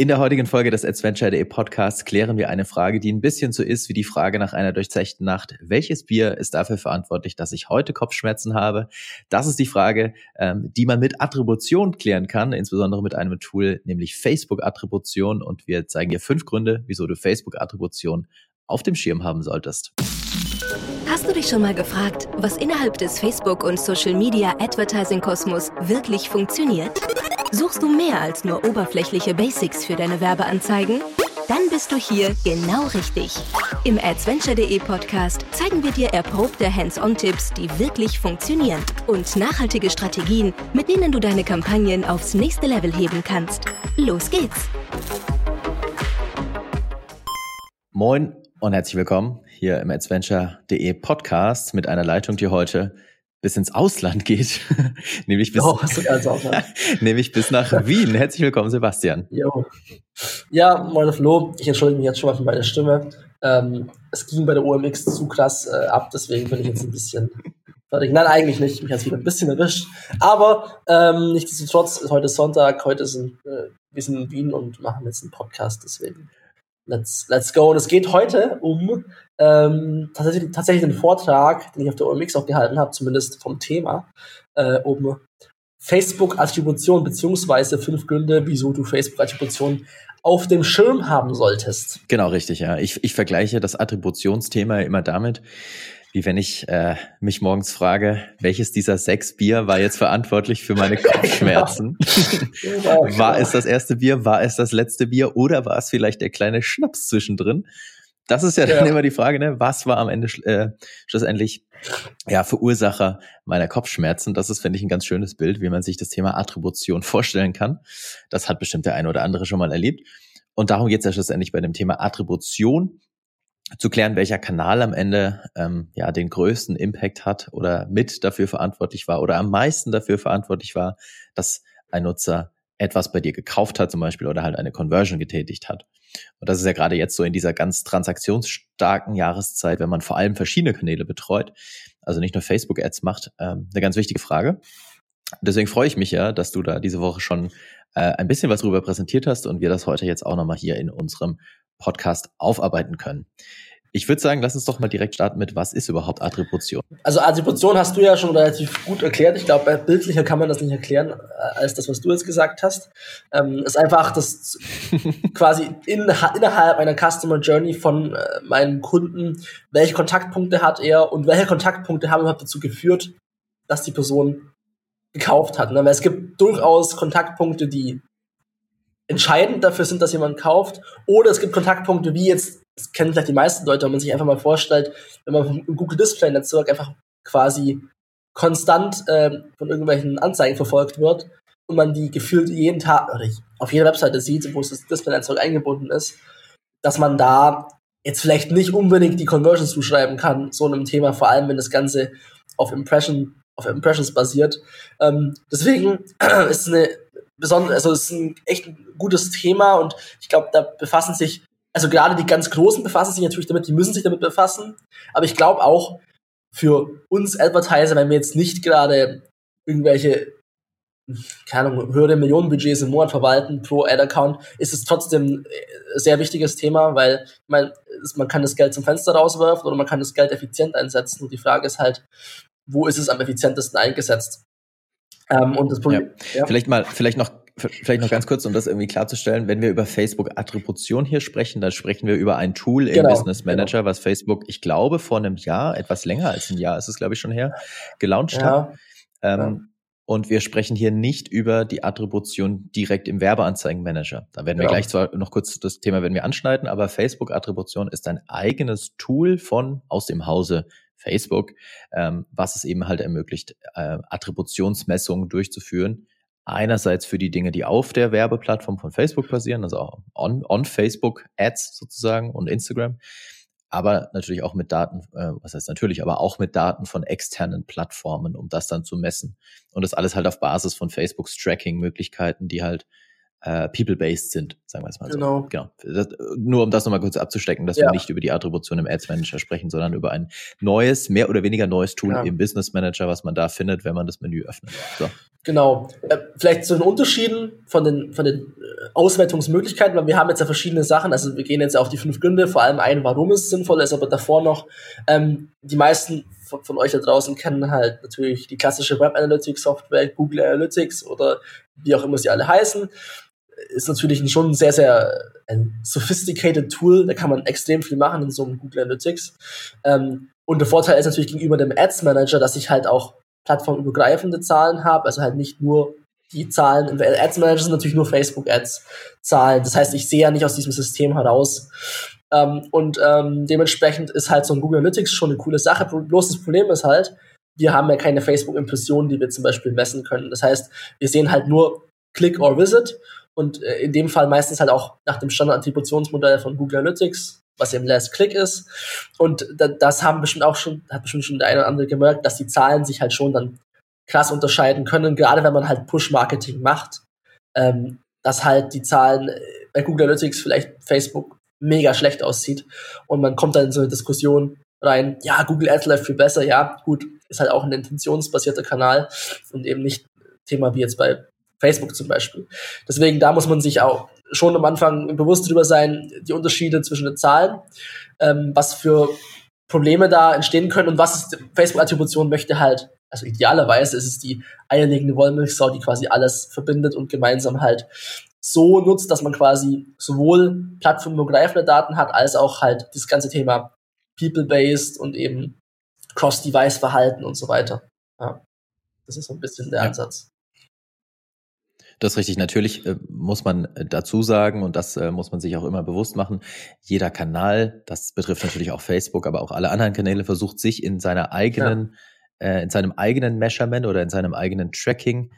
In der heutigen Folge des Adventure.de Podcasts klären wir eine Frage, die ein bisschen so ist wie die Frage nach einer durchzechten Nacht. Welches Bier ist dafür verantwortlich, dass ich heute Kopfschmerzen habe? Das ist die Frage, ähm, die man mit Attribution klären kann, insbesondere mit einem Tool, nämlich Facebook-Attribution. Und wir zeigen dir fünf Gründe, wieso du Facebook-Attribution auf dem Schirm haben solltest. Hast du dich schon mal gefragt, was innerhalb des Facebook- und Social-Media-Advertising-Kosmos wirklich funktioniert? Suchst du mehr als nur oberflächliche Basics für deine Werbeanzeigen? Dann bist du hier genau richtig. Im Adventure.de Podcast zeigen wir dir erprobte Hands-on-Tipps, die wirklich funktionieren und nachhaltige Strategien, mit denen du deine Kampagnen aufs nächste Level heben kannst. Los geht's! Moin und herzlich willkommen hier im Adventure.de Podcast mit einer Leitung, die heute bis ins Ausland geht, nämlich bis, oh, nämlich bis nach Wien. Herzlich willkommen, Sebastian. Jo. Ja, moin Flo, ich entschuldige mich jetzt schon mal für meine Stimme. Ähm, es ging bei der OMX zu krass äh, ab, deswegen bin ich jetzt ein bisschen fertig. Nein, eigentlich nicht. Mich hat es wieder ein bisschen erwischt. Aber ähm, nichtsdestotrotz, heute ist Sonntag, heute sind äh, wir sind in Wien und machen jetzt einen Podcast, deswegen let's, let's go. Und es geht heute um ähm, tatsächlich, tatsächlich den Vortrag, den ich auf der OMX auch gehalten habe, zumindest vom Thema, äh, um Facebook-Attribution beziehungsweise fünf Gründe, wieso du Facebook-Attribution auf dem Schirm haben solltest. Genau, richtig, ja. Ich, ich vergleiche das Attributionsthema immer damit, wie wenn ich äh, mich morgens frage, welches dieser sechs Bier war jetzt verantwortlich für meine Kopfschmerzen? Genau. war es das erste Bier, war es das letzte Bier oder war es vielleicht der kleine Schnaps zwischendrin? Das ist ja dann ja. immer die Frage, ne? Was war am Ende äh, schlussendlich ja Verursacher meiner Kopfschmerzen? Das ist, finde ich, ein ganz schönes Bild, wie man sich das Thema Attribution vorstellen kann. Das hat bestimmt der eine oder andere schon mal erlebt. Und darum geht es ja schlussendlich bei dem Thema Attribution zu klären, welcher Kanal am Ende ähm, ja den größten Impact hat oder mit dafür verantwortlich war oder am meisten dafür verantwortlich war, dass ein Nutzer etwas bei dir gekauft hat zum Beispiel oder halt eine Conversion getätigt hat. Und das ist ja gerade jetzt so in dieser ganz transaktionsstarken Jahreszeit, wenn man vor allem verschiedene Kanäle betreut, also nicht nur Facebook-Ads macht, ähm, eine ganz wichtige Frage. Deswegen freue ich mich ja, dass du da diese Woche schon äh, ein bisschen was darüber präsentiert hast und wir das heute jetzt auch nochmal hier in unserem Podcast aufarbeiten können. Ich würde sagen, lass uns doch mal direkt starten mit, was ist überhaupt Attribution? Also Attribution hast du ja schon relativ gut erklärt. Ich glaube, bildlicher kann man das nicht erklären, äh, als das, was du jetzt gesagt hast. Ähm, ist einfach das quasi in, innerhalb einer Customer Journey von äh, meinem Kunden, welche Kontaktpunkte hat er und welche Kontaktpunkte haben überhaupt dazu geführt, dass die Person gekauft hat. Ne? Weil es gibt durchaus Kontaktpunkte, die entscheidend dafür sind, dass jemand kauft. Oder es gibt Kontaktpunkte, wie jetzt, das kennen vielleicht die meisten Leute, wenn man sich einfach mal vorstellt, wenn man im Google Display Netzwerk einfach quasi konstant äh, von irgendwelchen Anzeigen verfolgt wird und man die gefühlt jeden Tag oder auf jeder Webseite sieht, wo das Display-Netzwerk eingebunden ist, dass man da jetzt vielleicht nicht unbedingt die Conversions zuschreiben kann, so einem Thema, vor allem wenn das Ganze auf Impression, auf Impressions basiert. Ähm, deswegen ist es eine besonders, also es ist ein echt ein gutes Thema und ich glaube, da befassen sich, also gerade die ganz Großen befassen sich natürlich damit, die müssen sich damit befassen, aber ich glaube auch für uns Advertiser, wenn wir jetzt nicht gerade irgendwelche keine Ahnung, höhere Millionenbudgets im Monat verwalten pro Ad-Account, ist es trotzdem ein sehr wichtiges Thema, weil man, man kann das Geld zum Fenster rauswerfen oder man kann das Geld effizient einsetzen. Und die Frage ist halt, wo ist es am effizientesten eingesetzt? Ähm, und das Problem, ja. ja. Vielleicht mal, vielleicht noch, vielleicht noch ganz kurz, um das irgendwie klarzustellen. Wenn wir über Facebook Attribution hier sprechen, dann sprechen wir über ein Tool im genau, Business Manager, genau. was Facebook, ich glaube, vor einem Jahr, etwas länger als ein Jahr ist es, glaube ich, schon her, gelauncht ja. hat. Ähm. Und wir sprechen hier nicht über die Attribution direkt im Werbeanzeigenmanager. Da werden wir gleich zwar noch kurz das Thema werden wir anschneiden, aber Facebook Attribution ist ein eigenes Tool von aus dem Hause Facebook, ähm, was es eben halt ermöglicht, äh, Attributionsmessungen durchzuführen. Einerseits für die Dinge, die auf der Werbeplattform von Facebook passieren, also on, on Facebook Ads sozusagen und Instagram, aber natürlich auch mit Daten, äh, was heißt natürlich, aber auch mit Daten von externen Plattformen, um das dann zu messen. Und das alles halt auf Basis von Facebooks Tracking-Möglichkeiten, die halt äh, people-based sind, sagen wir es mal genau. so. Genau. Das, nur um das nochmal kurz abzustecken, dass ja. wir nicht über die Attribution im Ads Manager sprechen, sondern über ein neues, mehr oder weniger neues Tool ja. im Business Manager, was man da findet, wenn man das Menü öffnet. So. Genau. Äh, vielleicht zu den Unterschieden von den, von den äh, Auswertungsmöglichkeiten, weil wir haben jetzt ja verschiedene Sachen. Also wir gehen jetzt auf die fünf Gründe, vor allem ein, warum es sinnvoll ist, aber davor noch, ähm, die meisten von, von euch da draußen kennen halt natürlich die klassische Web Analytics Software, Google Analytics oder wie auch immer sie alle heißen ist natürlich schon ein sehr, sehr ein sophisticated Tool. Da kann man extrem viel machen in so einem Google Analytics. Ähm, und der Vorteil ist natürlich gegenüber dem Ads Manager, dass ich halt auch plattformübergreifende Zahlen habe, also halt nicht nur die Zahlen im Ads Manager sind natürlich nur Facebook Ads Zahlen. Das heißt, ich sehe ja nicht aus diesem System heraus. Ähm, und ähm, dementsprechend ist halt so ein Google Analytics schon eine coole Sache. Bloß das Problem ist halt, wir haben ja keine Facebook-Impressionen, die wir zum Beispiel messen können. Das heißt, wir sehen halt nur Click or Visit und äh, in dem Fall meistens halt auch nach dem Standard-Attributionsmodell von Google Analytics, was eben Last Click ist. Und das haben bestimmt auch schon, hat bestimmt schon der eine oder andere gemerkt, dass die Zahlen sich halt schon dann krass unterscheiden können, gerade wenn man halt Push-Marketing macht, ähm, dass halt die Zahlen äh, bei Google Analytics vielleicht Facebook mega schlecht aussieht und man kommt dann in so eine Diskussion rein, ja, Google Ads läuft viel besser, ja, gut, ist halt auch ein intentionsbasierter Kanal und eben nicht Thema wie jetzt bei Facebook zum Beispiel. Deswegen, da muss man sich auch schon am Anfang bewusst darüber sein, die Unterschiede zwischen den Zahlen, ähm, was für Probleme da entstehen können und was ist, Facebook-Attribution möchte halt, also idealerweise ist es die eierlegende Wollmilchsau, die quasi alles verbindet und gemeinsam halt so nutzt, dass man quasi sowohl plattformübergreifende Daten hat, als auch halt das ganze Thema People-Based und eben Cross-Device-Verhalten und so weiter. Ja. Das ist so ein bisschen der ja. Ansatz. Das ist richtig. Natürlich äh, muss man äh, dazu sagen, und das äh, muss man sich auch immer bewusst machen, jeder Kanal, das betrifft natürlich auch Facebook, aber auch alle anderen Kanäle, versucht sich in seiner eigenen, ja. äh, in seinem eigenen Measurement oder in seinem eigenen Tracking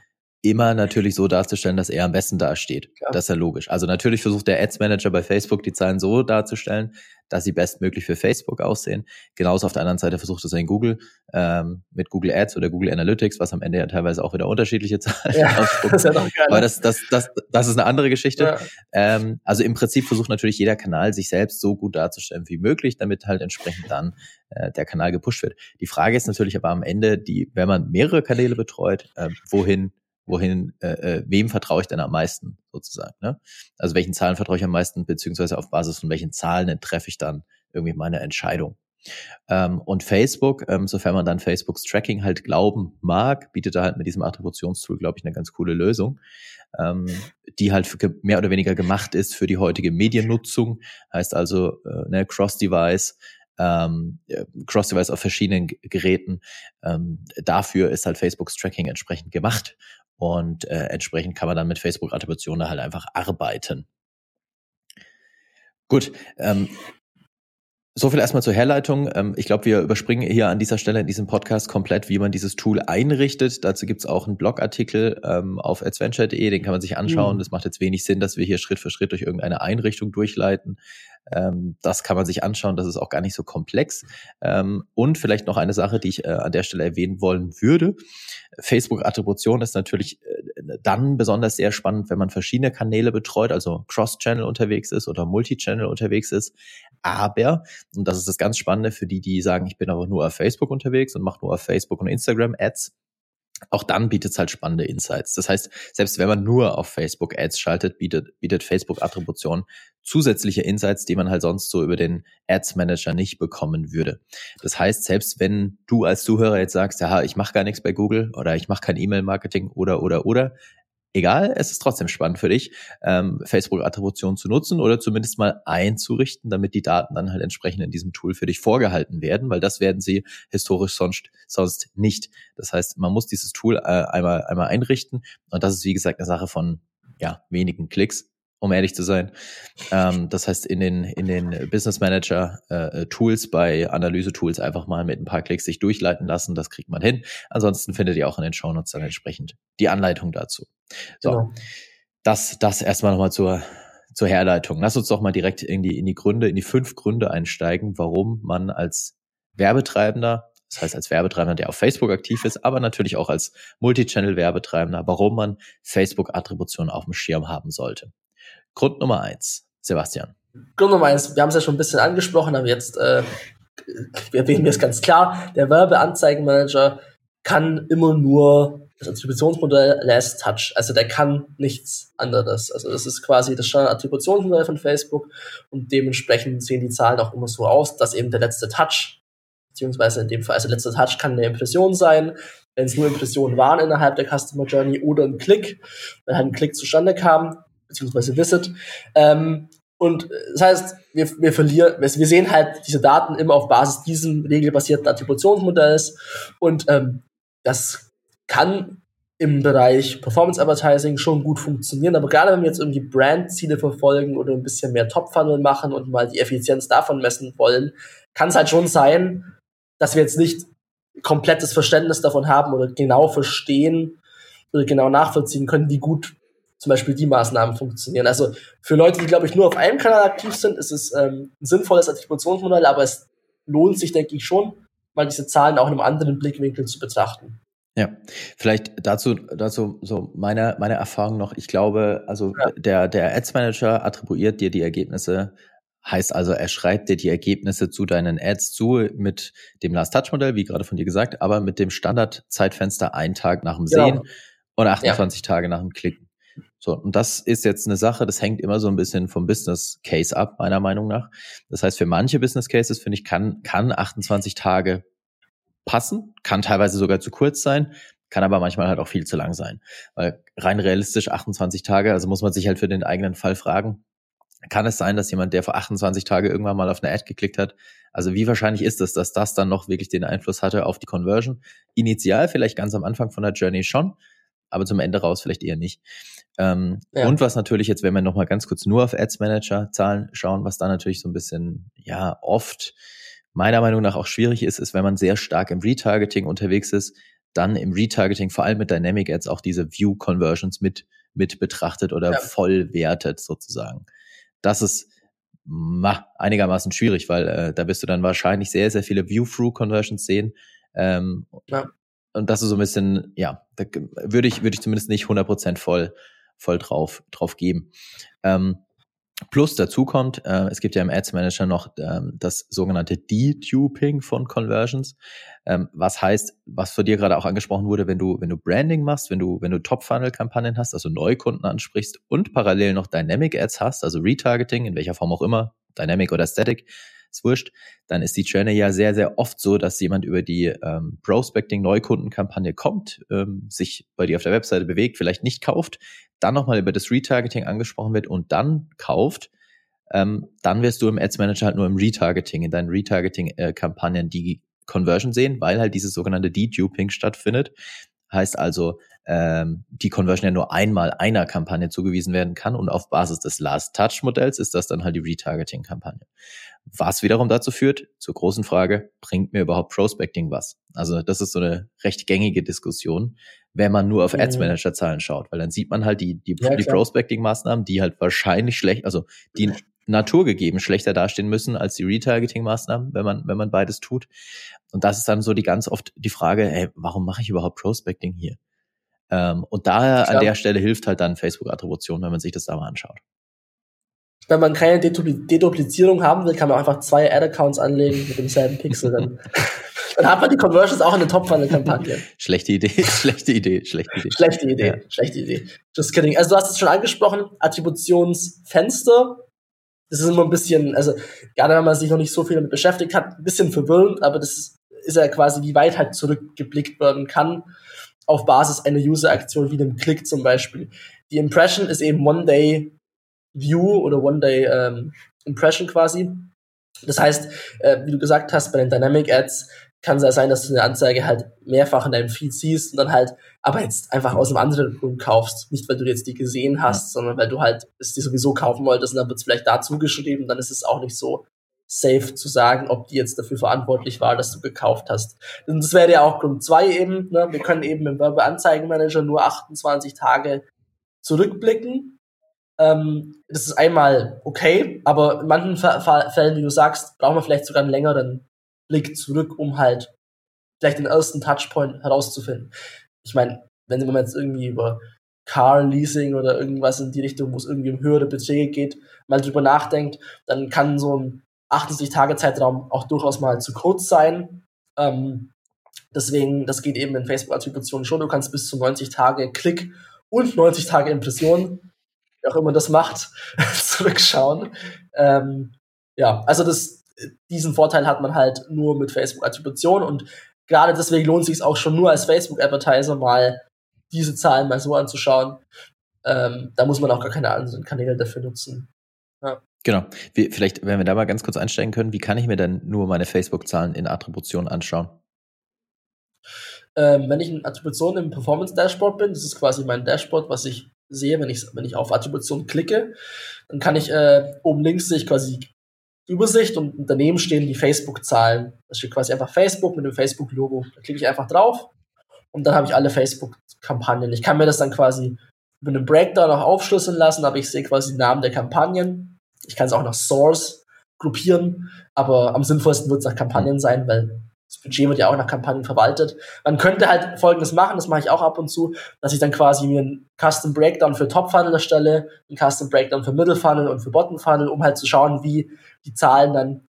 immer natürlich so darzustellen, dass er am besten dasteht. Ja. Das ist ja logisch. Also natürlich versucht der Ads Manager bei Facebook die Zahlen so darzustellen, dass sie bestmöglich für Facebook aussehen. Genauso auf der anderen Seite versucht es in Google ähm, mit Google Ads oder Google Analytics, was am Ende ja teilweise auch wieder unterschiedliche Zahlen ja, ausspuckt. Das ist ja Aber das, das, das, das ist eine andere Geschichte. Ja. Ähm, also im Prinzip versucht natürlich jeder Kanal, sich selbst so gut darzustellen wie möglich, damit halt entsprechend dann äh, der Kanal gepusht wird. Die Frage ist natürlich aber am Ende, die, wenn man mehrere Kanäle betreut, äh, wohin wohin, äh, äh, wem vertraue ich denn am meisten sozusagen? Ne? Also welchen Zahlen vertraue ich am meisten, beziehungsweise auf Basis von welchen Zahlen treffe ich dann irgendwie meine Entscheidung? Ähm, und Facebook, ähm, sofern man dann Facebooks Tracking halt glauben mag, bietet da halt mit diesem Attributionstool, glaube ich, eine ganz coole Lösung, ähm, die halt für, mehr oder weniger gemacht ist für die heutige Mediennutzung. Heißt also äh, ne, Cross-Device, ähm, Cross-Device auf verschiedenen Geräten. Ähm, dafür ist halt Facebooks Tracking entsprechend gemacht und äh, entsprechend kann man dann mit Facebook-Attribution da halt einfach arbeiten. Gut, ähm, so viel erstmal zur Herleitung. Ähm, ich glaube, wir überspringen hier an dieser Stelle in diesem Podcast komplett, wie man dieses Tool einrichtet. Dazu gibt's auch einen Blogartikel ähm, auf adventure.de, den kann man sich anschauen. Mhm. Das macht jetzt wenig Sinn, dass wir hier Schritt für Schritt durch irgendeine Einrichtung durchleiten. Ähm, das kann man sich anschauen, das ist auch gar nicht so komplex. Ähm, und vielleicht noch eine Sache, die ich äh, an der Stelle erwähnen wollen würde. Facebook-Attribution ist natürlich äh, dann besonders sehr spannend, wenn man verschiedene Kanäle betreut, also Cross-Channel unterwegs ist oder Multi-Channel unterwegs ist. Aber, und das ist das ganz Spannende für die, die sagen, ich bin aber nur auf Facebook unterwegs und mache nur auf Facebook und Instagram Ads, auch dann bietet es halt spannende Insights. Das heißt, selbst wenn man nur auf Facebook Ads schaltet, bietet, bietet Facebook Attribution zusätzliche Insights, die man halt sonst so über den Ads Manager nicht bekommen würde. Das heißt, selbst wenn du als Zuhörer jetzt sagst, ja, ich mache gar nichts bei Google oder ich mache kein E-Mail-Marketing oder oder oder, egal, es ist trotzdem spannend für dich, ähm, Facebook-Attribution zu nutzen oder zumindest mal einzurichten, damit die Daten dann halt entsprechend in diesem Tool für dich vorgehalten werden, weil das werden sie historisch sonst, sonst nicht. Das heißt, man muss dieses Tool äh, einmal, einmal einrichten und das ist, wie gesagt, eine Sache von ja, wenigen Klicks um ehrlich zu sein. Ähm, das heißt, in den, in den Business Manager äh, Tools bei Analyse-Tools einfach mal mit ein paar Klicks sich durchleiten lassen. Das kriegt man hin. Ansonsten findet ihr auch in den Shownotes dann entsprechend die Anleitung dazu. So. Genau. Das, das erstmal nochmal zur, zur Herleitung. Lass uns doch mal direkt in die, in die Gründe, in die fünf Gründe einsteigen, warum man als Werbetreibender das heißt als Werbetreibender, der auf Facebook aktiv ist, aber natürlich auch als Multichannel-Werbetreibender, warum man Facebook-Attribution auf dem Schirm haben sollte. Grund Nummer eins, Sebastian. Grund Nummer eins, wir haben es ja schon ein bisschen angesprochen, aber jetzt äh, erwähnen wir es ganz klar. Der Werbeanzeigenmanager kann immer nur das Attributionsmodell Last Touch. Also der kann nichts anderes. Also das ist quasi das Standard-Attributionsmodell von Facebook und dementsprechend sehen die Zahlen auch immer so aus, dass eben der letzte Touch, beziehungsweise in dem Fall, also letzter Touch kann eine Impression sein, wenn es nur Impressionen waren innerhalb der Customer Journey oder ein Klick, wenn halt ein Klick zustande kam, beziehungsweise Visit. Ähm, und das heißt, wir, wir verlieren, wir sehen halt diese Daten immer auf Basis diesem regelbasierten Attributionsmodells und ähm, das kann im Bereich Performance Advertising schon gut funktionieren, aber gerade wenn wir jetzt irgendwie Brand-Ziele verfolgen oder ein bisschen mehr Top-Funnel machen und mal die Effizienz davon messen wollen, kann es halt schon sein, dass wir jetzt nicht komplettes Verständnis davon haben oder genau verstehen oder genau nachvollziehen können, wie gut zum Beispiel die Maßnahmen funktionieren. Also für Leute, die, glaube ich, nur auf einem Kanal aktiv sind, ist es ähm, ein sinnvolles Attributionsmodell, aber es lohnt sich, denke ich, schon, mal diese Zahlen auch in einem anderen Blickwinkel zu betrachten. Ja, vielleicht dazu, dazu so meine, meine Erfahrung noch. Ich glaube, also ja. der, der Ads Manager attribuiert dir die Ergebnisse, heißt also, er schreibt dir die Ergebnisse zu deinen Ads zu mit dem Last Touch Modell, wie gerade von dir gesagt, aber mit dem Standard Zeitfenster ein Tag nach dem genau. Sehen und 28 ja. Tage nach dem Klicken. So, und das ist jetzt eine Sache, das hängt immer so ein bisschen vom Business Case ab, meiner Meinung nach. Das heißt, für manche Business Cases, finde ich, kann, kann 28 Tage passen, kann teilweise sogar zu kurz sein, kann aber manchmal halt auch viel zu lang sein. Weil rein realistisch 28 Tage, also muss man sich halt für den eigenen Fall fragen, kann es sein, dass jemand, der vor 28 Tage irgendwann mal auf eine Ad geklickt hat, also wie wahrscheinlich ist es, dass das dann noch wirklich den Einfluss hatte auf die Conversion? Initial vielleicht ganz am Anfang von der Journey schon, aber zum Ende raus vielleicht eher nicht. Ähm, ja. Und was natürlich jetzt, wenn wir nochmal ganz kurz nur auf Ads Manager Zahlen schauen, was da natürlich so ein bisschen, ja, oft meiner Meinung nach auch schwierig ist, ist, wenn man sehr stark im Retargeting unterwegs ist, dann im Retargeting vor allem mit Dynamic Ads auch diese View Conversions mit, mit betrachtet oder ja. voll wertet sozusagen. Das ist ma, einigermaßen schwierig, weil äh, da wirst du dann wahrscheinlich sehr, sehr viele View-Through-Conversions sehen. Ähm, ja. Und das ist so ein bisschen, ja, da würde ich, würde ich zumindest nicht 100% voll, voll drauf, drauf geben. Ähm, Plus dazu kommt, äh, es gibt ja im Ads Manager noch ähm, das sogenannte Detuping von Conversions, ähm, was heißt, was für dir gerade auch angesprochen wurde, wenn du wenn du Branding machst, wenn du wenn du Top Funnel Kampagnen hast, also Neukunden ansprichst und parallel noch Dynamic Ads hast, also Retargeting in welcher Form auch immer, Dynamic oder Static, ist wurscht, dann ist die Journey ja sehr, sehr oft so, dass jemand über die ähm, Prospecting-Neukundenkampagne kommt, ähm, sich bei dir auf der Webseite bewegt, vielleicht nicht kauft, dann nochmal über das Retargeting angesprochen wird und dann kauft, ähm, dann wirst du im Ads Manager halt nur im Retargeting, in deinen Retargeting-Kampagnen die Conversion sehen, weil halt dieses sogenannte Deduping stattfindet. Heißt also, ähm, die Conversion ja nur einmal einer Kampagne zugewiesen werden kann und auf Basis des Last-Touch-Modells ist das dann halt die Retargeting-Kampagne. Was wiederum dazu führt, zur großen Frage, bringt mir überhaupt Prospecting was? Also das ist so eine recht gängige Diskussion, wenn man nur auf Ads mhm. Manager Zahlen schaut, weil dann sieht man halt die, die, ja, die Prospecting Maßnahmen, die halt wahrscheinlich schlecht, also die naturgegeben schlechter dastehen müssen als die Retargeting Maßnahmen, wenn man, wenn man beides tut. Und das ist dann so die ganz oft die Frage, hey, warum mache ich überhaupt Prospecting hier? Ähm, und daher an der Stelle hilft halt dann Facebook-Attribution, wenn man sich das da mal anschaut. Wenn man keine Deduplizierung haben will, kann man einfach zwei Ad-Accounts anlegen mit demselben Pixel. Dann, dann hat man die Conversions auch in der Top-Funnel-Kampagne. Schlechte Idee, schlechte Idee, schlechte Idee. Schlechte Idee, ja. schlechte Idee. Just kidding. Also du hast es schon angesprochen, Attributionsfenster. Das ist immer ein bisschen, also gerade wenn man sich noch nicht so viel damit beschäftigt hat, ein bisschen verwirrend, aber das ist, ist ja quasi, wie weit halt zurückgeblickt werden kann auf Basis einer User-Aktion wie einem Klick zum Beispiel. Die Impression ist eben One-Day-View oder One-Day-Impression ähm, quasi. Das heißt, äh, wie du gesagt hast, bei den Dynamic Ads kann es ja sein, dass du eine Anzeige halt mehrfach in deinem Feed siehst und dann halt aber jetzt einfach aus einem anderen Grund kaufst. Nicht, weil du jetzt die gesehen hast, sondern weil du halt es dir sowieso kaufen wolltest und dann wird es vielleicht dazu geschrieben, dann ist es auch nicht so safe zu sagen, ob die jetzt dafür verantwortlich war, dass du gekauft hast. Und das wäre ja auch Grund zwei eben. Ne? Wir können eben im Werbeanzeigenmanager nur 28 Tage zurückblicken. Ähm, das ist einmal okay, aber in manchen Fällen, wie du sagst, brauchen wir vielleicht sogar einen längeren Blick zurück, um halt vielleicht den ersten Touchpoint herauszufinden. Ich meine, wenn man jetzt irgendwie über Car Leasing oder irgendwas in die Richtung, wo es irgendwie um höhere Beträge geht, mal drüber nachdenkt, dann kann so ein 68-Tage-Zeitraum auch durchaus mal zu kurz sein. Ähm, deswegen, das geht eben in Facebook-Attributionen schon. Du kannst bis zu 90 Tage Klick und 90 Tage Impression, wie auch immer das macht, zurückschauen. Ähm, ja, also das, diesen Vorteil hat man halt nur mit Facebook-Attribution und gerade deswegen lohnt es sich auch schon nur als Facebook-Advertiser mal diese Zahlen mal so anzuschauen. Ähm, da muss man auch gar keine anderen Kanäle dafür nutzen. Ja. Genau. Wie, vielleicht, wenn wir da mal ganz kurz einsteigen können, wie kann ich mir denn nur meine Facebook-Zahlen in Attribution anschauen? Ähm, wenn ich in Attribution im Performance-Dashboard bin, das ist quasi mein Dashboard, was ich sehe, wenn ich, wenn ich auf Attribution klicke, dann kann ich äh, oben links sehe ich quasi Übersicht und daneben stehen die Facebook-Zahlen. Da steht quasi einfach Facebook mit dem Facebook-Logo. Da klicke ich einfach drauf und dann habe ich alle Facebook-Kampagnen. Ich kann mir das dann quasi mit einem Breakdown auch aufschlüsseln lassen, aber ich sehe quasi den Namen der Kampagnen. Ich kann es auch nach Source gruppieren, aber am sinnvollsten wird es nach Kampagnen sein, weil das Budget wird ja auch nach Kampagnen verwaltet. Man könnte halt Folgendes machen, das mache ich auch ab und zu, dass ich dann quasi mir einen Custom Breakdown für Top Funnel erstelle, einen Custom Breakdown für Middle Funnel und für Bottom Funnel, um halt zu schauen, wie die Zahlen dann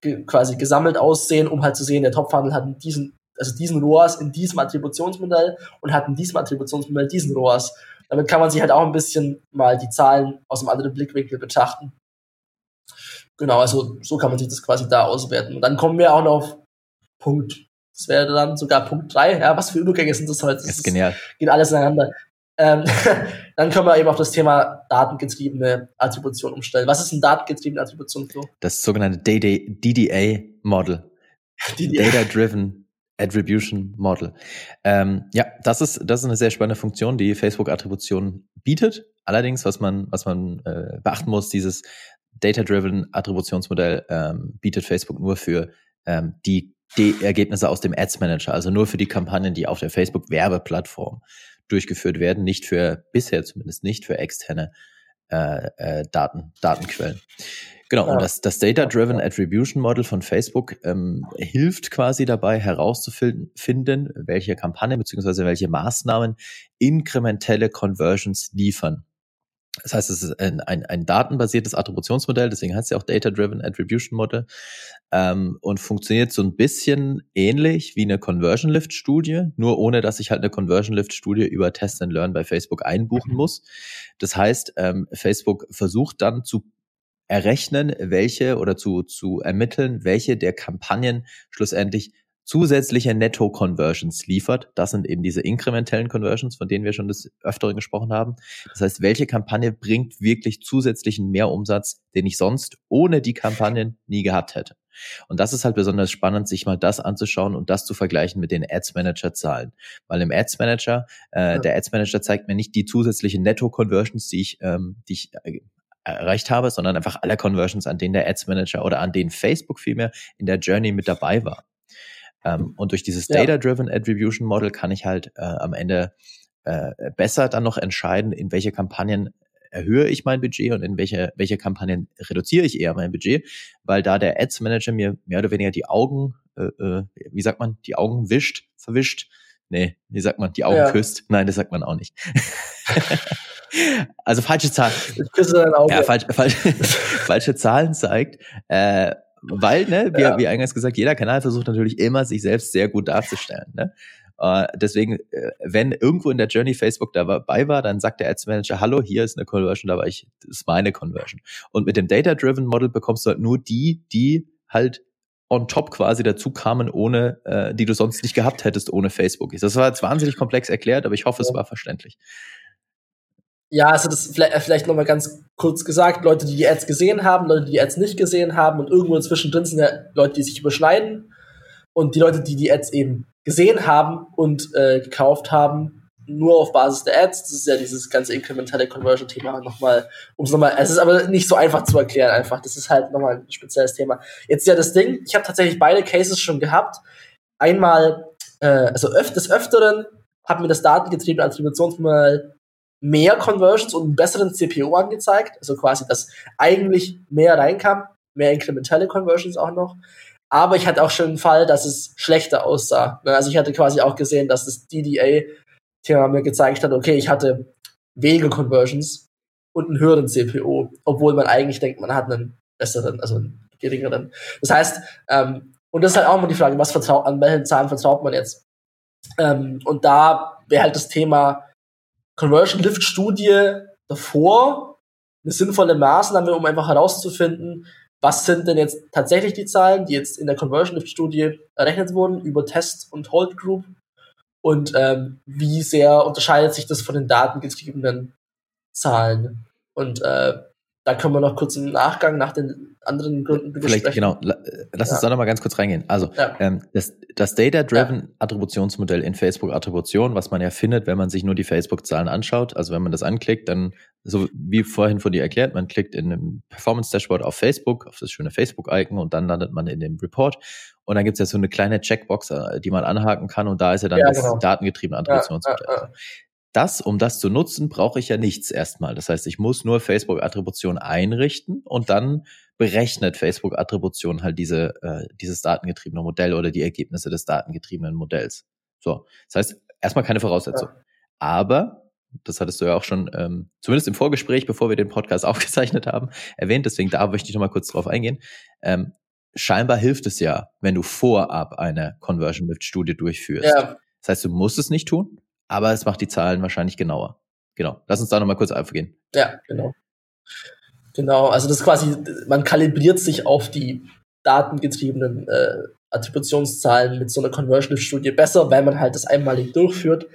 ge quasi gesammelt aussehen, um halt zu sehen, der Top Funnel hat diesen also diesen ROAS in diesem Attributionsmodell und hat in diesem Attributionsmodell diesen ROAS. Damit kann man sich halt auch ein bisschen mal die Zahlen aus einem anderen Blickwinkel betrachten. Genau, also so kann man sich das quasi da auswerten. Und dann kommen wir auch noch Punkt, das wäre dann sogar Punkt drei. Ja, was für Übergänge sind das heute? Das, ist genial. Geht alles ineinander. Ähm, dann können wir eben auf das Thema datengetriebene Attribution umstellen. Was ist ein datengetriebene Attribution, Flo? Das sogenannte DDA-Model. Data-Driven Attribution Model. Ähm, ja, das ist, das ist eine sehr spannende Funktion, die Facebook-Attribution bietet. Allerdings, was man, was man äh, beachten muss, dieses Data-Driven Attributionsmodell ähm, bietet Facebook nur für ähm, die, die Ergebnisse aus dem Ads Manager, also nur für die Kampagnen, die auf der Facebook-Werbeplattform durchgeführt werden, nicht für, bisher zumindest nicht für externe äh, äh, Daten, Datenquellen. Genau, und das, das Data-Driven Attribution Model von Facebook ähm, hilft quasi dabei herauszufinden, welche Kampagnen beziehungsweise welche Maßnahmen inkrementelle Conversions liefern. Das heißt, es ist ein, ein, ein datenbasiertes Attributionsmodell, deswegen heißt es ja auch Data-Driven Attribution Model ähm, und funktioniert so ein bisschen ähnlich wie eine Conversion Lift Studie, nur ohne dass ich halt eine Conversion Lift Studie über Test and Learn bei Facebook einbuchen mhm. muss. Das heißt, ähm, Facebook versucht dann zu errechnen, welche oder zu, zu ermitteln, welche der Kampagnen schlussendlich zusätzliche Netto-Conversions liefert. Das sind eben diese inkrementellen Conversions, von denen wir schon des Öfteren gesprochen haben. Das heißt, welche Kampagne bringt wirklich zusätzlichen Mehrumsatz, den ich sonst ohne die Kampagnen nie gehabt hätte. Und das ist halt besonders spannend, sich mal das anzuschauen und das zu vergleichen mit den Ads Manager Zahlen. Weil im Ads Manager, äh, ja. der Ads Manager zeigt mir nicht die zusätzlichen Netto-Conversions, die ich, ähm, die ich äh, erreicht habe, sondern einfach alle Conversions, an denen der Ads Manager oder an denen Facebook vielmehr in der Journey mit dabei war. Ähm, und durch dieses ja. Data-Driven Attribution Model kann ich halt äh, am Ende äh, besser dann noch entscheiden, in welche Kampagnen erhöhe ich mein Budget und in welche, welche Kampagnen reduziere ich eher mein Budget, weil da der Ads Manager mir mehr oder weniger die Augen, äh, äh wie sagt man, die Augen wischt, verwischt. Nee, wie sagt man, die Augen ja. küsst? Nein, das sagt man auch nicht. Also falsche Zahlen. Ja, falsch, falsch, falsche Zahlen zeigt. Äh, weil, ne, wie, ja. wie eingangs gesagt, jeder Kanal versucht natürlich immer, sich selbst sehr gut darzustellen. Ne? Uh, deswegen, äh, wenn irgendwo in der Journey Facebook dabei war, dann sagt der Ads Manager, hallo, hier ist eine Conversion dabei, ich, das ist meine Conversion. Und mit dem Data-Driven Model bekommst du halt nur die, die halt on top quasi dazu kamen, ohne, äh, die du sonst nicht gehabt hättest ohne Facebook. Das war jetzt wahnsinnig komplex erklärt, aber ich hoffe, es war verständlich. Ja, also das vielleicht, äh, vielleicht nochmal ganz kurz gesagt, Leute, die die Ads gesehen haben, Leute, die die Ads nicht gesehen haben und irgendwo zwischendrin sind ja Leute, die sich überschneiden und die Leute, die die Ads eben gesehen haben und äh, gekauft haben, nur auf Basis der Ads. Das ist ja dieses ganze inkrementelle Conversion-Thema nochmal, um es nochmal, es ist aber nicht so einfach zu erklären einfach. Das ist halt nochmal ein spezielles Thema. Jetzt ja das Ding, ich habe tatsächlich beide Cases schon gehabt. Einmal, äh, also öf des Öfteren hat mir das datengetriebene Attributionsmodell mehr Conversions und einen besseren CPO angezeigt, also quasi, dass eigentlich mehr reinkam, mehr inkrementelle Conversions auch noch. Aber ich hatte auch schon einen Fall, dass es schlechter aussah. Ne, also ich hatte quasi auch gesehen, dass das DDA-Thema mir gezeigt hat, okay, ich hatte weniger Conversions und einen höheren CPO, obwohl man eigentlich denkt, man hat einen besseren, also einen geringeren. Das heißt, ähm, und das ist halt auch immer die Frage, was vertraut, an welchen Zahlen vertraut man jetzt? Ähm, und da wäre halt das Thema Conversion Lift Studie davor eine sinnvolle Maßnahme, um einfach herauszufinden, was sind denn jetzt tatsächlich die Zahlen, die jetzt in der Conversion Lift Studie errechnet wurden über Test und Hold Group und ähm, wie sehr unterscheidet sich das von den datengetriebenen Zahlen. Und äh, da können wir noch kurz im Nachgang nach den anderen Gründen Vielleicht, besprechen. genau. Lass uns ja. da noch mal ganz kurz reingehen. Also, ja. ähm, das, das Data-Driven ja. Attributionsmodell in Facebook Attribution, was man ja findet, wenn man sich nur die Facebook-Zahlen anschaut. Also, wenn man das anklickt, dann, so wie vorhin von dir erklärt, man klickt in einem Performance-Dashboard auf Facebook, auf das schöne Facebook-Icon und dann landet man in dem Report. Und dann gibt es ja so eine kleine Checkbox, äh, die man anhaken kann und da ist ja dann das genau. datengetriebene Attributionsmodell das, um das zu nutzen, brauche ich ja nichts erstmal. Das heißt, ich muss nur Facebook-Attribution einrichten und dann berechnet Facebook-Attribution halt diese, äh, dieses datengetriebene Modell oder die Ergebnisse des datengetriebenen Modells. So, das heißt, erstmal keine Voraussetzung. Ja. Aber, das hattest du ja auch schon, ähm, zumindest im Vorgespräch, bevor wir den Podcast aufgezeichnet haben, erwähnt, deswegen da möchte ich nochmal kurz drauf eingehen. Ähm, scheinbar hilft es ja, wenn du vorab eine Conversion Lift Studie durchführst. Ja. Das heißt, du musst es nicht tun, aber es macht die Zahlen wahrscheinlich genauer. Genau. Lass uns da nochmal kurz aufgehen. Ja, genau. Genau, also das ist quasi, man kalibriert sich auf die datengetriebenen äh, Attributionszahlen mit so einer Conversion-Studie besser, weil man halt das einmalig durchführt.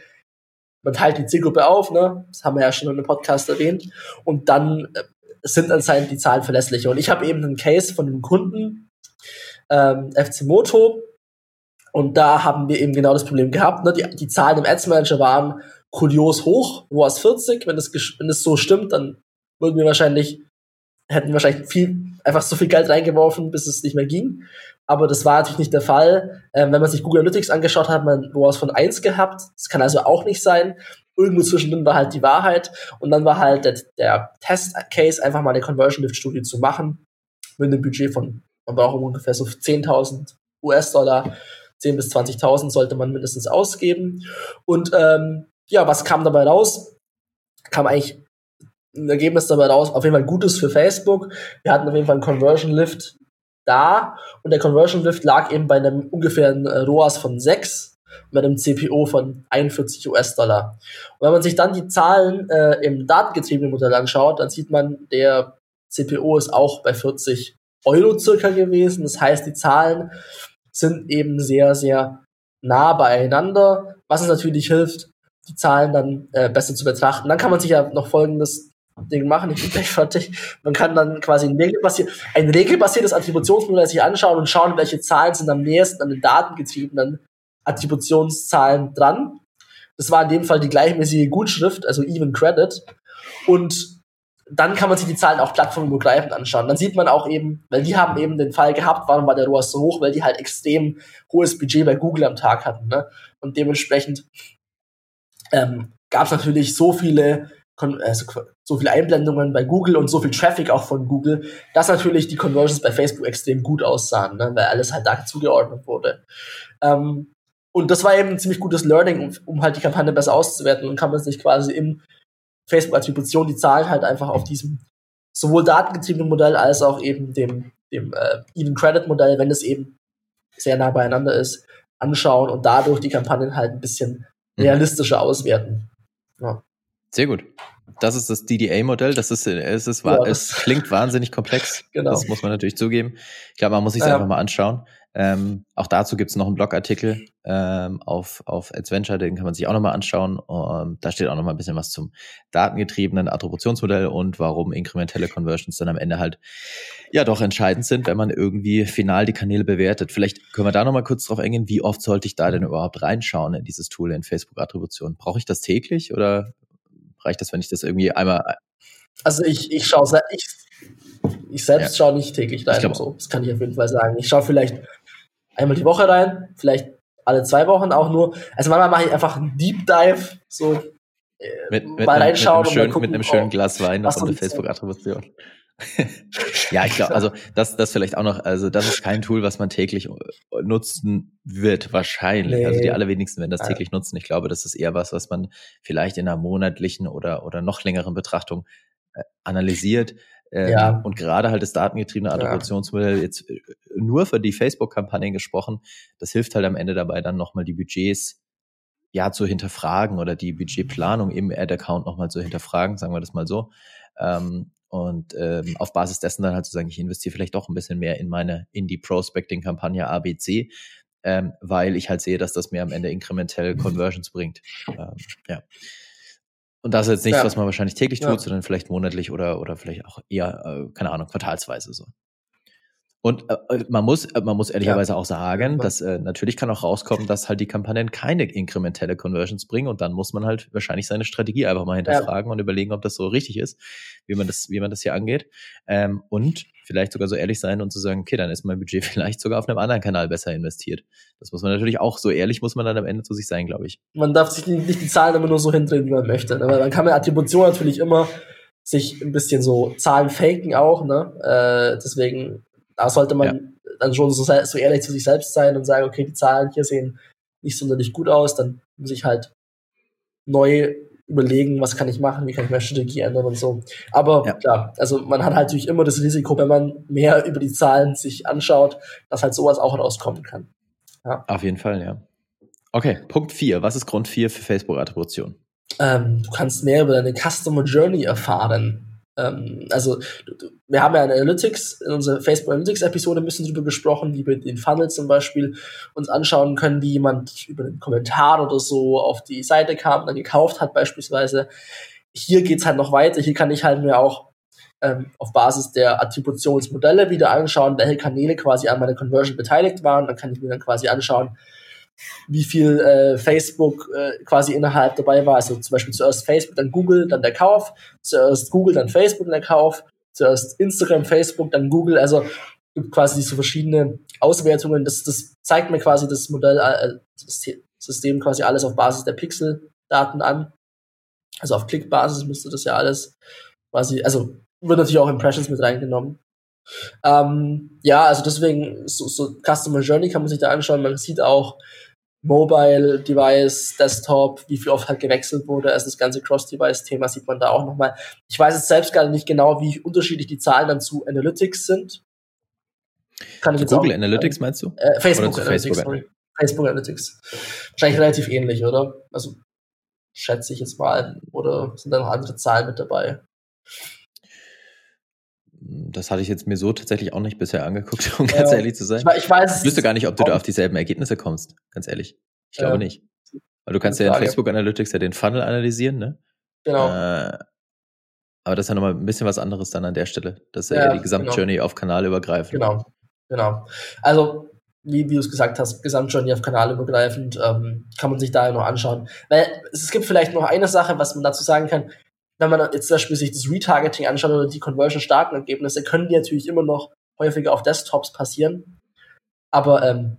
Man teilt die Zielgruppe auf, ne? Das haben wir ja schon in einem Podcast erwähnt. Und dann äh, sind anscheinend die Zahlen verlässlicher. Und ich habe eben einen Case von einem Kunden, ähm, FC Moto, und da haben wir eben genau das Problem gehabt. Ne? Die, die Zahlen im Ads Manager waren kurios hoch, ROAS 40. Wenn das, wenn so stimmt, dann würden wir wahrscheinlich, hätten wir wahrscheinlich viel, einfach so viel Geld reingeworfen, bis es nicht mehr ging. Aber das war natürlich nicht der Fall. Ähm, wenn man sich Google Analytics angeschaut hat, hat man ROAS von 1 gehabt. Das kann also auch nicht sein. Irgendwo zwischendrin war halt die Wahrheit. Und dann war halt der, der Test-Case, einfach mal eine Conversion Lift-Studie zu machen. Mit einem Budget von, man braucht ungefähr so 10.000 US-Dollar 10.000 bis 20.000 sollte man mindestens ausgeben. Und ähm, ja, was kam dabei raus? Kam eigentlich ein Ergebnis dabei raus, auf jeden Fall gutes für Facebook. Wir hatten auf jeden Fall einen Conversion Lift da und der Conversion Lift lag eben bei einem ungefähren äh, ROAS von 6 mit einem CPO von 41 US-Dollar. Und wenn man sich dann die Zahlen äh, im datengetriebenen Modell anschaut, dann sieht man, der CPO ist auch bei 40 Euro circa gewesen. Das heißt, die Zahlen sind eben sehr, sehr nah beieinander, was es natürlich hilft, die Zahlen dann äh, besser zu betrachten. Dann kann man sich ja noch folgendes Ding machen, ich bin gleich fertig. Man kann dann quasi ein, regelbasier ein regelbasiertes Attributionsmodell sich anschauen und schauen, welche Zahlen sind am nächsten an den datengetriebenen Attributionszahlen dran. Das war in dem Fall die gleichmäßige Gutschrift, also Even Credit. Und dann kann man sich die Zahlen auch plattformübergreifend anschauen. Dann sieht man auch eben, weil die haben eben den Fall gehabt, warum war der ROAS so hoch, weil die halt extrem hohes Budget bei Google am Tag hatten. Ne? Und dementsprechend ähm, gab es natürlich so viele, also so viele Einblendungen bei Google und so viel Traffic auch von Google, dass natürlich die Conversions bei Facebook extrem gut aussahen, ne? weil alles halt da zugeordnet wurde. Ähm, und das war eben ein ziemlich gutes Learning, um, um halt die Kampagne besser auszuwerten und kann man sich quasi im Facebook-Attribution, die Zahlen halt einfach auf diesem sowohl datengetriebenen Modell als auch eben dem, dem äh, Even Credit Modell, wenn es eben sehr nah beieinander ist, anschauen und dadurch die Kampagnen halt ein bisschen mhm. realistischer auswerten. Ja. Sehr gut. Das ist das DDA-Modell. Das ist, es ist, ja, es klingt wahnsinnig komplex. Genau. Das muss man natürlich zugeben. Ich glaube, man muss sich es ähm, einfach mal anschauen. Ähm, auch dazu gibt es noch einen Blogartikel ähm, auf, auf Adventure, den kann man sich auch nochmal anschauen. Um, da steht auch nochmal ein bisschen was zum datengetriebenen Attributionsmodell und warum inkrementelle Conversions dann am Ende halt ja doch entscheidend sind, wenn man irgendwie final die Kanäle bewertet. Vielleicht können wir da nochmal kurz drauf eingehen, wie oft sollte ich da denn überhaupt reinschauen in dieses Tool in Facebook-Attribution? Brauche ich das täglich oder reicht das, wenn ich das irgendwie einmal. Also ich, ich schaue ich, ich selbst ja. schaue nicht täglich rein. So. Das kann ich auf jeden Fall sagen. Ich schaue vielleicht einmal die Woche rein, vielleicht alle zwei Wochen auch nur. Also manchmal mache ich einfach einen Deep Dive, so äh, mit, mit, mal reinschauen mit, einem schön, und gucken, mit einem schönen Glas Wein auf eine Facebook-Attribution. ja, ich glaube, also das, das vielleicht auch noch, also das ist kein Tool, was man täglich äh, nutzen wird, wahrscheinlich. Nee. Also die allerwenigsten werden das ja. täglich nutzen. Ich glaube, das ist eher was, was man vielleicht in einer monatlichen oder, oder noch längeren Betrachtung äh, analysiert. Ähm, ja. Und gerade halt das datengetriebene Attributionsmodell jetzt äh, nur für die Facebook-Kampagnen gesprochen, das hilft halt am Ende dabei, dann nochmal die Budgets ja zu hinterfragen oder die Budgetplanung im Ad-Account nochmal zu hinterfragen, sagen wir das mal so. Ähm, und ähm, auf Basis dessen dann halt zu sagen, ich investiere vielleicht doch ein bisschen mehr in meine, in die Prospecting-Kampagne ABC, ähm, weil ich halt sehe, dass das mir am Ende inkrementell Conversions bringt. Ähm, ja. Und das ist jetzt nichts, ja. was man wahrscheinlich täglich tut, ja. sondern vielleicht monatlich oder, oder vielleicht auch eher, äh, keine Ahnung, quartalsweise so. Und äh, äh, man muss, äh, man muss ehrlicherweise ja. auch sagen, dass äh, natürlich kann auch rauskommen, dass halt die Kampagnen keine inkrementelle Conversions bringen und dann muss man halt wahrscheinlich seine Strategie einfach mal hinterfragen ja. und überlegen, ob das so richtig ist, wie man das, wie man das hier angeht. Ähm, und vielleicht sogar so ehrlich sein und zu sagen, okay, dann ist mein Budget vielleicht sogar auf einem anderen Kanal besser investiert. Das muss man natürlich auch, so ehrlich muss man dann am Ende zu sich sein, glaube ich. Man darf sich nicht die Zahlen immer nur so hindrehen, wie man möchte. Aber ne? man kann mit Attribution natürlich immer sich ein bisschen so Zahlen faken auch, ne? Äh, deswegen da sollte man ja. dann schon so, so, ehrlich zu sich selbst sein und sagen, okay, die Zahlen hier sehen nicht sonderlich gut aus, dann muss ich halt neu überlegen, was kann ich machen, wie kann ich meine Strategie ändern und so. Aber ja. klar, also man hat halt natürlich immer das Risiko, wenn man mehr über die Zahlen sich anschaut, dass halt sowas auch rauskommen kann. Ja. Auf jeden Fall, ja. Okay, Punkt 4. Was ist Grund 4 für Facebook-Attribution? Ähm, du kannst mehr über deine Customer Journey erfahren. Ähm, also wir haben ja eine Analytics, in unserer Facebook Analytics Episode ein bisschen drüber gesprochen, wie wir den Funnel zum Beispiel uns anschauen können, wie jemand über einen Kommentar oder so auf die Seite kam und dann gekauft hat beispielsweise. Hier geht's halt noch weiter. Hier kann ich halt mir auch ähm, auf Basis der Attributionsmodelle wieder anschauen, welche Kanäle quasi an meiner Conversion beteiligt waren. Dann kann ich mir dann quasi anschauen, wie viel äh, Facebook äh, quasi innerhalb dabei war. Also zum Beispiel zuerst Facebook, dann Google, dann der Kauf, zuerst Google, dann Facebook, dann der Kauf, zuerst Instagram, Facebook, dann Google. Also gibt quasi so verschiedene Auswertungen. Das, das zeigt mir quasi das Modell, äh, das System quasi alles auf Basis der Pixel-Daten an. Also auf Klickbasis müsste das ja alles quasi, also wird natürlich auch Impressions mit reingenommen. Ähm, ja, also deswegen, so, so Customer Journey kann man sich da anschauen. Man sieht auch, Mobile Device, Desktop, wie viel oft halt gewechselt wurde. Also das ganze Cross-Device-Thema sieht man da auch nochmal. Ich weiß jetzt selbst gerade nicht genau, wie unterschiedlich die Zahlen dann zu Analytics sind. Kann ich jetzt Google auch, Analytics meinst du? Äh, Facebook, Analytics, Facebook, sorry. Facebook Analytics. Wahrscheinlich relativ ähnlich, oder? Also schätze ich jetzt mal. Oder sind da noch andere Zahlen mit dabei? Das hatte ich jetzt mir so tatsächlich auch nicht bisher angeguckt, um ganz ehrlich zu sein. Ich, ich weiß. Ich wüsste gar nicht, ob du da auf dieselben Ergebnisse kommst, ganz ehrlich. Ich glaube nicht. Weil du kannst ja in Facebook Analytics ja den Funnel analysieren, ne? Genau. Äh, aber das ist ja nochmal ein bisschen was anderes dann an der Stelle. Das ist ja, ja die Gesamtjourney genau. auf Kanal übergreifend. Genau, genau. Also, wie, wie du es gesagt hast, Gesamtjourney auf Kanal übergreifend, ähm, kann man sich da ja noch anschauen. Weil es gibt vielleicht noch eine Sache, was man dazu sagen kann wenn man jetzt zum Beispiel sich das Retargeting anschaut oder die conversion-starken Ergebnisse, können die natürlich immer noch häufiger auf Desktops passieren. Aber ähm,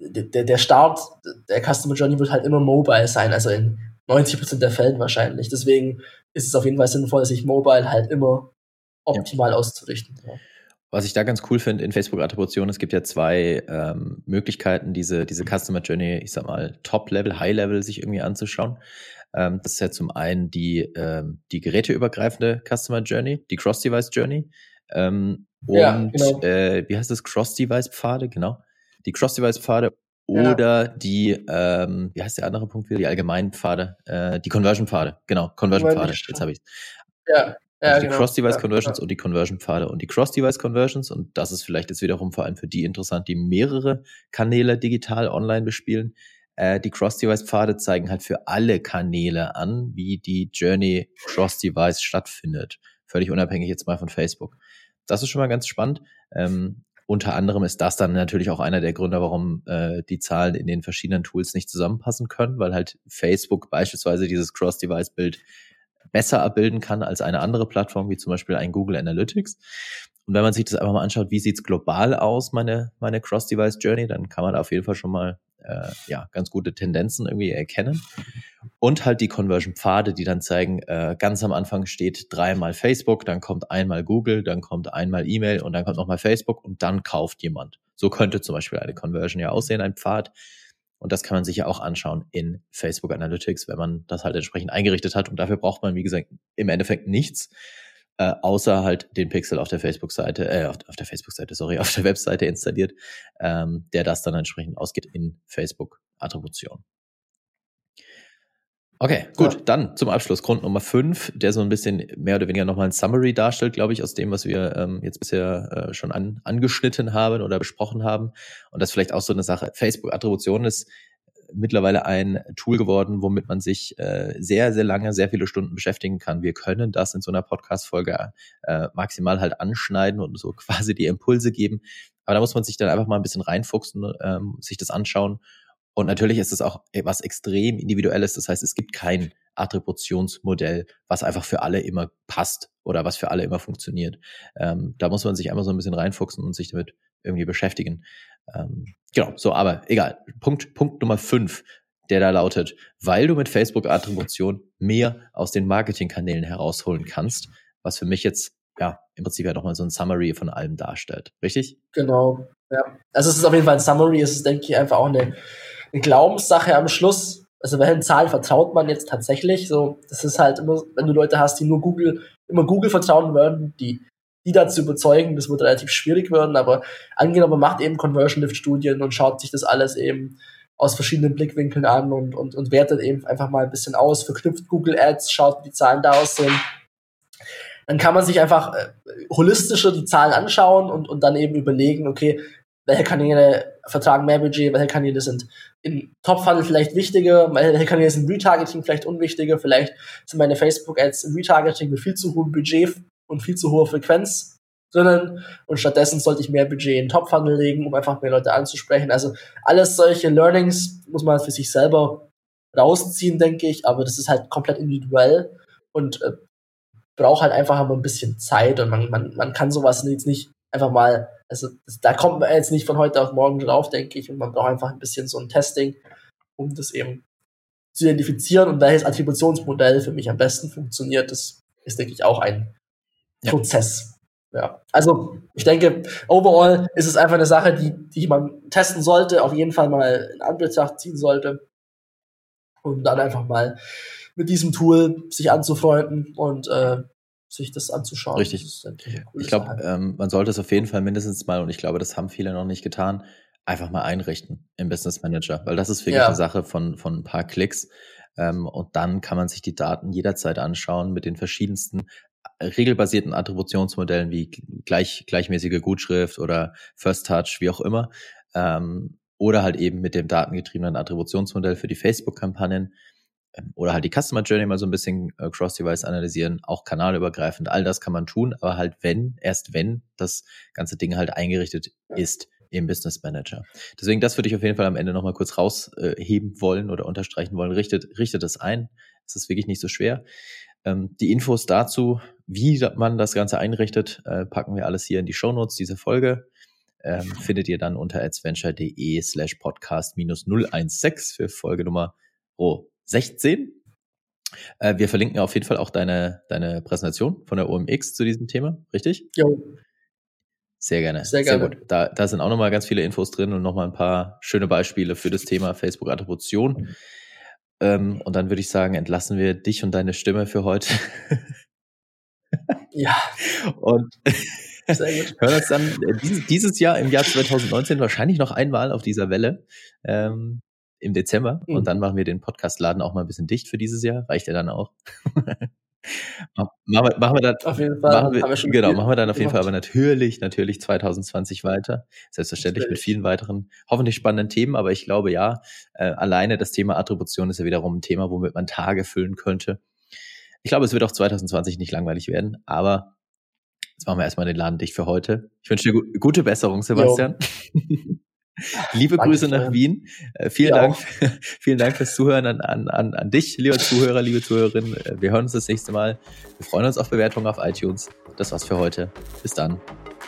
der, der Start der Customer Journey wird halt immer mobile sein, also in 90% der Fällen wahrscheinlich. Deswegen ist es auf jeden Fall sinnvoll, sich mobile halt immer optimal ja. auszurichten. Ja. Was ich da ganz cool finde in Facebook-Attribution, es gibt ja zwei ähm, Möglichkeiten, diese, diese Customer Journey, ich sag mal, Top-Level, High-Level sich irgendwie anzuschauen. Ähm, das ist ja zum einen die, ähm, die geräteübergreifende Customer Journey, die Cross-Device Journey. Ähm, ja, und genau. äh, wie heißt das? Cross-Device-Pfade, genau. Die Cross-Device-Pfade oder ja. die, ähm, wie heißt der andere Punkt wieder? Die allgemeinen Pfade, äh, die Conversion-Pfade, genau, Conversion-Pfade, jetzt habe ich Ja, ja, also die genau. Cross-Device-Conversions ja, und die Conversion-Pfade. Und die Cross-Device-Conversions, und das ist vielleicht jetzt wiederum vor allem für die interessant, die mehrere Kanäle digital online bespielen, äh, die Cross-Device-Pfade zeigen halt für alle Kanäle an, wie die Journey Cross-Device stattfindet. Völlig unabhängig jetzt mal von Facebook. Das ist schon mal ganz spannend. Ähm, unter anderem ist das dann natürlich auch einer der Gründe, warum äh, die Zahlen in den verschiedenen Tools nicht zusammenpassen können, weil halt Facebook beispielsweise dieses Cross-Device-Bild besser abbilden kann als eine andere Plattform, wie zum Beispiel ein Google Analytics. Und wenn man sich das einfach mal anschaut, wie sieht's global aus, meine, meine Cross-Device-Journey, dann kann man auf jeden Fall schon mal äh, ja, ganz gute Tendenzen irgendwie erkennen. Und halt die Conversion-Pfade, die dann zeigen, äh, ganz am Anfang steht dreimal Facebook, dann kommt einmal Google, dann kommt einmal E-Mail und dann kommt nochmal Facebook und dann kauft jemand. So könnte zum Beispiel eine Conversion ja aussehen, ein Pfad. Und das kann man sich ja auch anschauen in Facebook Analytics, wenn man das halt entsprechend eingerichtet hat. Und dafür braucht man, wie gesagt, im Endeffekt nichts, äh, außer halt den Pixel auf der Facebook-Seite, äh, auf, auf der Facebook-Seite, sorry, auf der Webseite installiert, ähm, der das dann entsprechend ausgeht in Facebook-Attribution. Okay, gut, ja. dann zum Abschluss Grund Nummer fünf, der so ein bisschen mehr oder weniger nochmal ein Summary darstellt, glaube ich, aus dem, was wir ähm, jetzt bisher äh, schon an, angeschnitten haben oder besprochen haben. Und das vielleicht auch so eine Sache. Facebook-Attribution ist mittlerweile ein Tool geworden, womit man sich äh, sehr, sehr lange, sehr viele Stunden beschäftigen kann. Wir können das in so einer Podcast-Folge äh, maximal halt anschneiden und so quasi die Impulse geben. Aber da muss man sich dann einfach mal ein bisschen reinfuchsen, ähm, sich das anschauen und natürlich ist es auch was extrem individuelles. Das heißt, es gibt kein Attributionsmodell, was einfach für alle immer passt oder was für alle immer funktioniert. Ähm, da muss man sich einfach so ein bisschen reinfuchsen und sich damit irgendwie beschäftigen. Ähm, genau, so, aber egal. Punkt, Punkt Nummer fünf, der da lautet, weil du mit Facebook-Attribution mehr aus den Marketingkanälen herausholen kannst, was für mich jetzt ja im Prinzip ja nochmal so ein Summary von allem darstellt. Richtig? Genau. Ja. Also es ist auf jeden Fall ein Summary, es ist, denke ich, einfach auch eine eine Glaubenssache am Schluss. Also welchen Zahlen vertraut man jetzt tatsächlich? So, das ist halt immer, wenn du Leute hast, die nur Google, immer Google vertrauen würden, die, die dazu überzeugen, das wird relativ schwierig werden, aber angenommen, man macht eben Conversion Lift Studien und schaut sich das alles eben aus verschiedenen Blickwinkeln an und, und, und wertet eben einfach mal ein bisschen aus, verknüpft Google Ads, schaut, wie die Zahlen da aussehen. Dann kann man sich einfach äh, holistischer die Zahlen anschauen und, und dann eben überlegen, okay, welche Kanäle vertragen mehr Budget, welche Kanäle sind im Top-Funnel vielleicht wichtiger, welche Kanäle sind im Retargeting vielleicht unwichtiger, vielleicht sind meine Facebook-Ads im Retargeting mit viel zu hohem Budget und viel zu hoher Frequenz drinnen. Und stattdessen sollte ich mehr Budget in Top-Funnel legen, um einfach mehr Leute anzusprechen. Also alles solche Learnings muss man für sich selber rausziehen, denke ich, aber das ist halt komplett individuell und äh, braucht halt einfach mal ein bisschen Zeit. Und man, man, man kann sowas jetzt nicht einfach mal, also das, da kommt man jetzt nicht von heute auf morgen drauf, denke ich, und man braucht einfach ein bisschen so ein Testing, um das eben zu identifizieren. Und welches Attributionsmodell für mich am besten funktioniert, das ist, denke ich, auch ein ja. Prozess. Ja, also ich denke, overall ist es einfach eine Sache, die, die man testen sollte, auf jeden Fall mal in Anbetracht ziehen sollte und dann einfach mal mit diesem Tool sich anzufreunden und äh, sich das anzuschauen. Richtig. ich glaube, ähm, man sollte es auf jeden Fall mindestens mal, und ich glaube, das haben viele noch nicht getan, einfach mal einrichten im Business Manager, weil das ist wirklich ja. eine Sache von, von ein paar Klicks. Ähm, und dann kann man sich die Daten jederzeit anschauen mit den verschiedensten regelbasierten Attributionsmodellen wie gleich, gleichmäßige Gutschrift oder First Touch, wie auch immer. Ähm, oder halt eben mit dem datengetriebenen Attributionsmodell für die Facebook-Kampagnen. Ähm, oder halt die Customer Journey mal so ein bisschen äh, Cross-Device analysieren, auch kanalübergreifend. All das kann man tun, aber halt wenn, erst wenn das ganze Ding halt eingerichtet ist im Business Manager. Deswegen, das würde ich auf jeden Fall am Ende nochmal kurz rausheben wollen oder unterstreichen wollen. Richtet, richtet es ein. Es ist wirklich nicht so schwer. Ähm, die Infos dazu, wie man das Ganze einrichtet, äh, packen wir alles hier in die Show Notes dieser Folge. Ähm, findet ihr dann unter adventure.de slash podcast minus 016 für Folge Nummer oh, 16. Äh, wir verlinken auf jeden Fall auch deine, deine Präsentation von der OMX zu diesem Thema, richtig? Jo. Sehr gerne. Sehr gerne. Sehr gut. Da, da sind auch nochmal ganz viele Infos drin und nochmal ein paar schöne Beispiele für das Thema Facebook-Attribution. Ähm, und dann würde ich sagen, entlassen wir dich und deine Stimme für heute. ja. Und hören uns dann äh, dieses Jahr im Jahr 2019 wahrscheinlich noch einmal auf dieser Welle. Ähm, im Dezember mhm. und dann machen wir den Podcast-Laden auch mal ein bisschen dicht für dieses Jahr. Reicht ja dann auch. machen, wir, machen wir dann, auf jeden Fall. Machen wir, wir genau, machen wir dann auf jeden Fall aber natürlich, natürlich 2020 weiter. Selbstverständlich natürlich. mit vielen weiteren, hoffentlich spannenden Themen, aber ich glaube ja, äh, alleine das Thema Attribution ist ja wiederum ein Thema, womit man Tage füllen könnte. Ich glaube, es wird auch 2020 nicht langweilig werden, aber jetzt machen wir erstmal den Laden dicht für heute. Ich wünsche dir gute Besserung, Sebastian. Liebe Danke Grüße nach Wien. Äh, vielen, Dank, vielen Dank fürs Zuhören an, an, an, an dich, lieber Zuhörer, liebe Zuhörerin. Äh, wir hören uns das nächste Mal. Wir freuen uns auf Bewertungen auf iTunes. Das war's für heute. Bis dann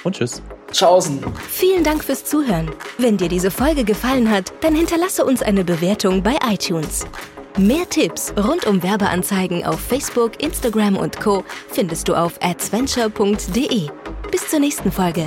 und tschüss. Tschaußen. Vielen Dank fürs Zuhören. Wenn dir diese Folge gefallen hat, dann hinterlasse uns eine Bewertung bei iTunes. Mehr Tipps rund um Werbeanzeigen auf Facebook, Instagram und Co findest du auf adventure.de. Bis zur nächsten Folge.